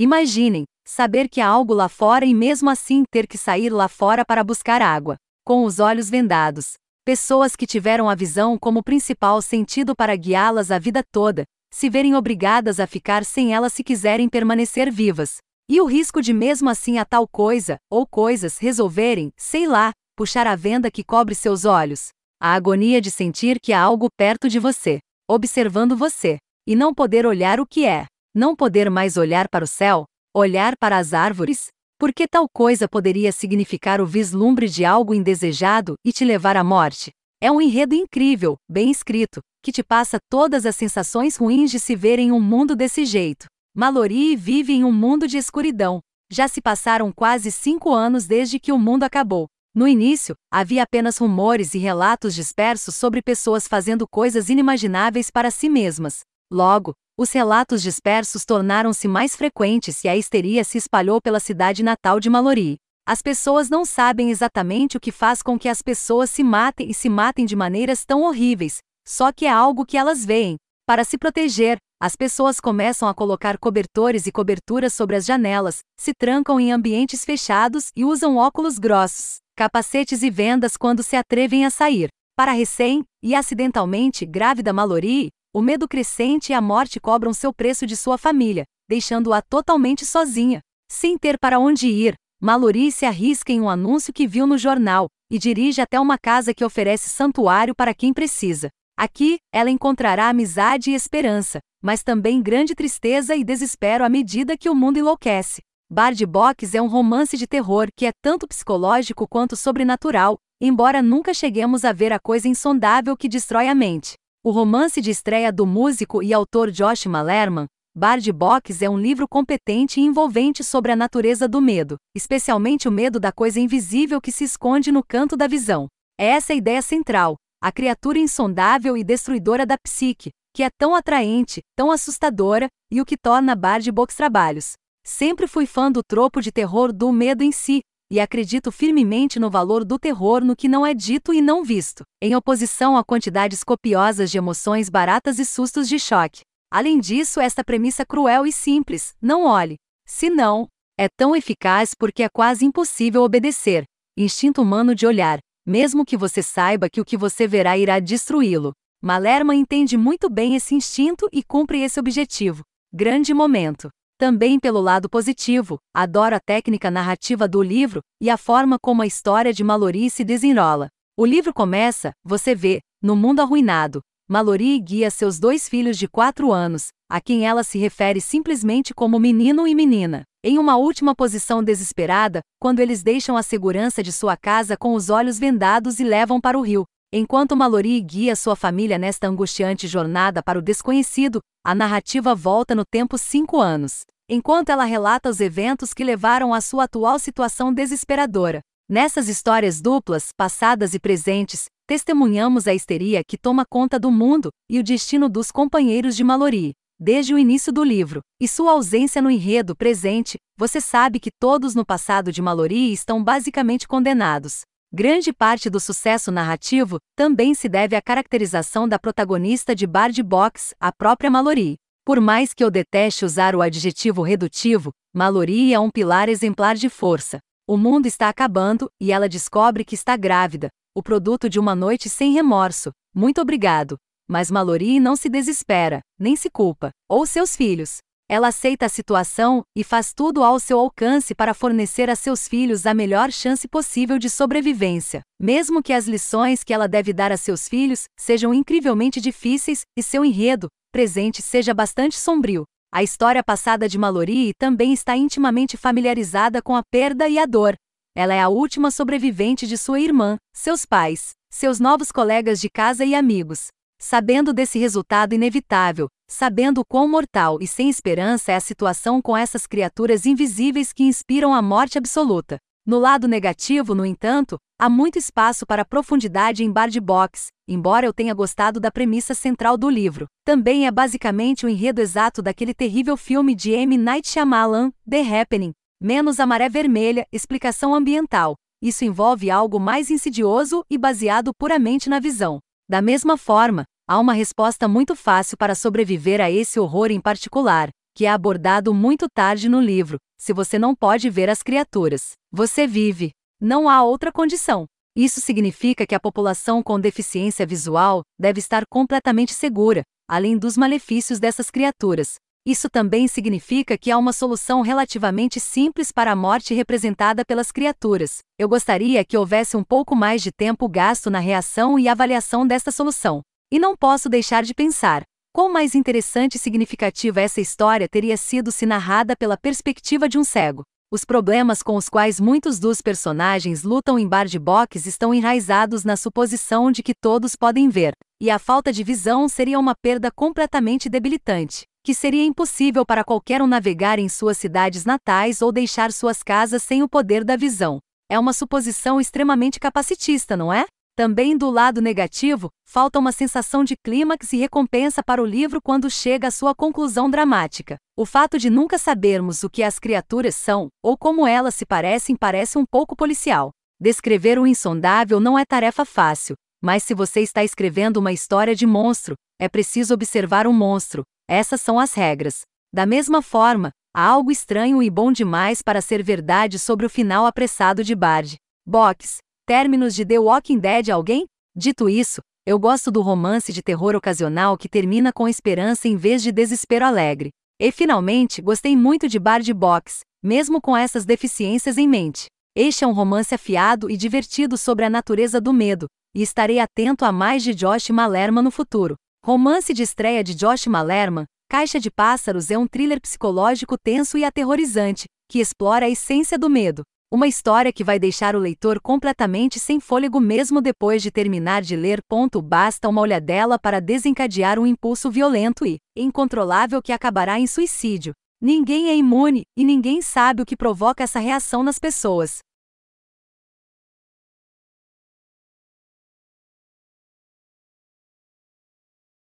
Imaginem, saber que há algo lá fora e mesmo assim ter que sair lá fora para buscar água, com os olhos vendados. Pessoas que tiveram a visão como principal sentido para guiá-las a vida toda, se verem obrigadas a ficar sem ela se quiserem permanecer vivas. E o risco de mesmo assim a tal coisa, ou coisas, resolverem, sei lá, puxar a venda que cobre seus olhos. A agonia de sentir que há algo perto de você, observando você, e não poder olhar o que é, não poder mais olhar para o céu, olhar para as árvores, porque tal coisa poderia significar o vislumbre de algo indesejado e te levar à morte. É um enredo incrível, bem escrito, que te passa todas as sensações ruins de se ver em um mundo desse jeito. Mallory vive em um mundo de escuridão. Já se passaram quase cinco anos desde que o mundo acabou. No início, havia apenas rumores e relatos dispersos sobre pessoas fazendo coisas inimagináveis para si mesmas. Logo, os relatos dispersos tornaram-se mais frequentes e a histeria se espalhou pela cidade natal de Mallory. As pessoas não sabem exatamente o que faz com que as pessoas se matem e se matem de maneiras tão horríveis, só que é algo que elas veem. Para se proteger, as pessoas começam a colocar cobertores e coberturas sobre as janelas, se trancam em ambientes fechados e usam óculos grossos, capacetes e vendas quando se atrevem a sair. Para recém e acidentalmente grávida Mallory, o medo crescente e a morte cobram seu preço de sua família, deixando-a totalmente sozinha. Sem ter para onde ir, Mallory se arrisca em um anúncio que viu no jornal e dirige até uma casa que oferece santuário para quem precisa. Aqui, ela encontrará amizade e esperança, mas também grande tristeza e desespero à medida que o mundo enlouquece. Bard Box é um romance de terror que é tanto psicológico quanto sobrenatural, embora nunca cheguemos a ver a coisa insondável que destrói a mente. O romance de estreia do músico e autor Josh Malerman, Bard Box é um livro competente e envolvente sobre a natureza do medo, especialmente o medo da coisa invisível que se esconde no canto da visão. É essa a ideia central, a criatura insondável e destruidora da psique, que é tão atraente, tão assustadora, e o que torna Bard Box trabalhos. Sempre fui fã do tropo de terror do medo em si, e acredito firmemente no valor do terror no que não é dito e não visto, em oposição a quantidades copiosas de emoções baratas e sustos de choque. Além disso, esta premissa cruel e simples, não olhe. Se não, é tão eficaz porque é quase impossível obedecer. Instinto humano de olhar, mesmo que você saiba que o que você verá irá destruí-lo. Malerma entende muito bem esse instinto e cumpre esse objetivo. Grande momento. Também pelo lado positivo, adoro a técnica narrativa do livro e a forma como a história de Mallory se desenrola. O livro começa, você vê, no mundo arruinado. Mallory guia seus dois filhos de quatro anos, a quem ela se refere simplesmente como menino e menina, em uma última posição desesperada, quando eles deixam a segurança de sua casa com os olhos vendados e levam para o rio. Enquanto Mallory guia sua família nesta angustiante jornada para o desconhecido, a narrativa volta no tempo cinco anos, enquanto ela relata os eventos que levaram à sua atual situação desesperadora. Nessas histórias duplas, passadas e presentes, testemunhamos a histeria que toma conta do mundo e o destino dos companheiros de Mallory. Desde o início do livro, e sua ausência no enredo presente, você sabe que todos no passado de Mallory estão basicamente condenados. Grande parte do sucesso narrativo também se deve à caracterização da protagonista de Bard Box, a própria Mallory. Por mais que eu deteste usar o adjetivo redutivo, Mallory é um pilar exemplar de força. O mundo está acabando e ela descobre que está grávida, o produto de uma noite sem remorso. Muito obrigado. Mas Mallory não se desespera, nem se culpa, ou seus filhos. Ela aceita a situação e faz tudo ao seu alcance para fornecer a seus filhos a melhor chance possível de sobrevivência, mesmo que as lições que ela deve dar a seus filhos sejam incrivelmente difíceis e seu enredo, presente, seja bastante sombrio. A história passada de Mallory também está intimamente familiarizada com a perda e a dor. Ela é a última sobrevivente de sua irmã, seus pais, seus novos colegas de casa e amigos. Sabendo desse resultado inevitável, sabendo quão mortal e sem esperança é a situação com essas criaturas invisíveis que inspiram a morte absoluta. No lado negativo, no entanto, há muito espaço para profundidade em Bard Box, embora eu tenha gostado da premissa central do livro. Também é basicamente o enredo exato daquele terrível filme de M. Night Shyamalan, The Happening, menos a maré vermelha, explicação ambiental. Isso envolve algo mais insidioso e baseado puramente na visão. Da mesma forma, há uma resposta muito fácil para sobreviver a esse horror em particular, que é abordado muito tarde no livro. Se você não pode ver as criaturas, você vive. Não há outra condição. Isso significa que a população com deficiência visual deve estar completamente segura, além dos malefícios dessas criaturas. Isso também significa que há uma solução relativamente simples para a morte representada pelas criaturas. Eu gostaria que houvesse um pouco mais de tempo gasto na reação e avaliação desta solução. E não posso deixar de pensar: quão mais interessante e significativa essa história teria sido se narrada pela perspectiva de um cego. Os problemas com os quais muitos dos personagens lutam em bar de boxe estão enraizados na suposição de que todos podem ver, e a falta de visão seria uma perda completamente debilitante que seria impossível para qualquer um navegar em suas cidades natais ou deixar suas casas sem o poder da visão. É uma suposição extremamente capacitista, não é? Também do lado negativo, falta uma sensação de clímax e recompensa para o livro quando chega à sua conclusão dramática. O fato de nunca sabermos o que as criaturas são, ou como elas se parecem, parece um pouco policial. Descrever o insondável não é tarefa fácil, mas se você está escrevendo uma história de monstro, é preciso observar um monstro, essas são as regras. Da mesma forma, há algo estranho e bom demais para ser verdade sobre o final apressado de Bard. Box. Términos de The Walking Dead alguém? Dito isso, eu gosto do romance de terror ocasional que termina com esperança em vez de desespero alegre. E finalmente, gostei muito de Bard Box, mesmo com essas deficiências em mente. Este é um romance afiado e divertido sobre a natureza do medo, e estarei atento a mais de Josh Malerman no futuro. Romance de estreia de Josh Malerman, Caixa de Pássaros é um thriller psicológico tenso e aterrorizante, que explora a essência do medo. Uma história que vai deixar o leitor completamente sem fôlego mesmo depois de terminar de ler. Ponto, basta uma olhadela para desencadear um impulso violento e incontrolável que acabará em suicídio. Ninguém é imune, e ninguém sabe o que provoca essa reação nas pessoas.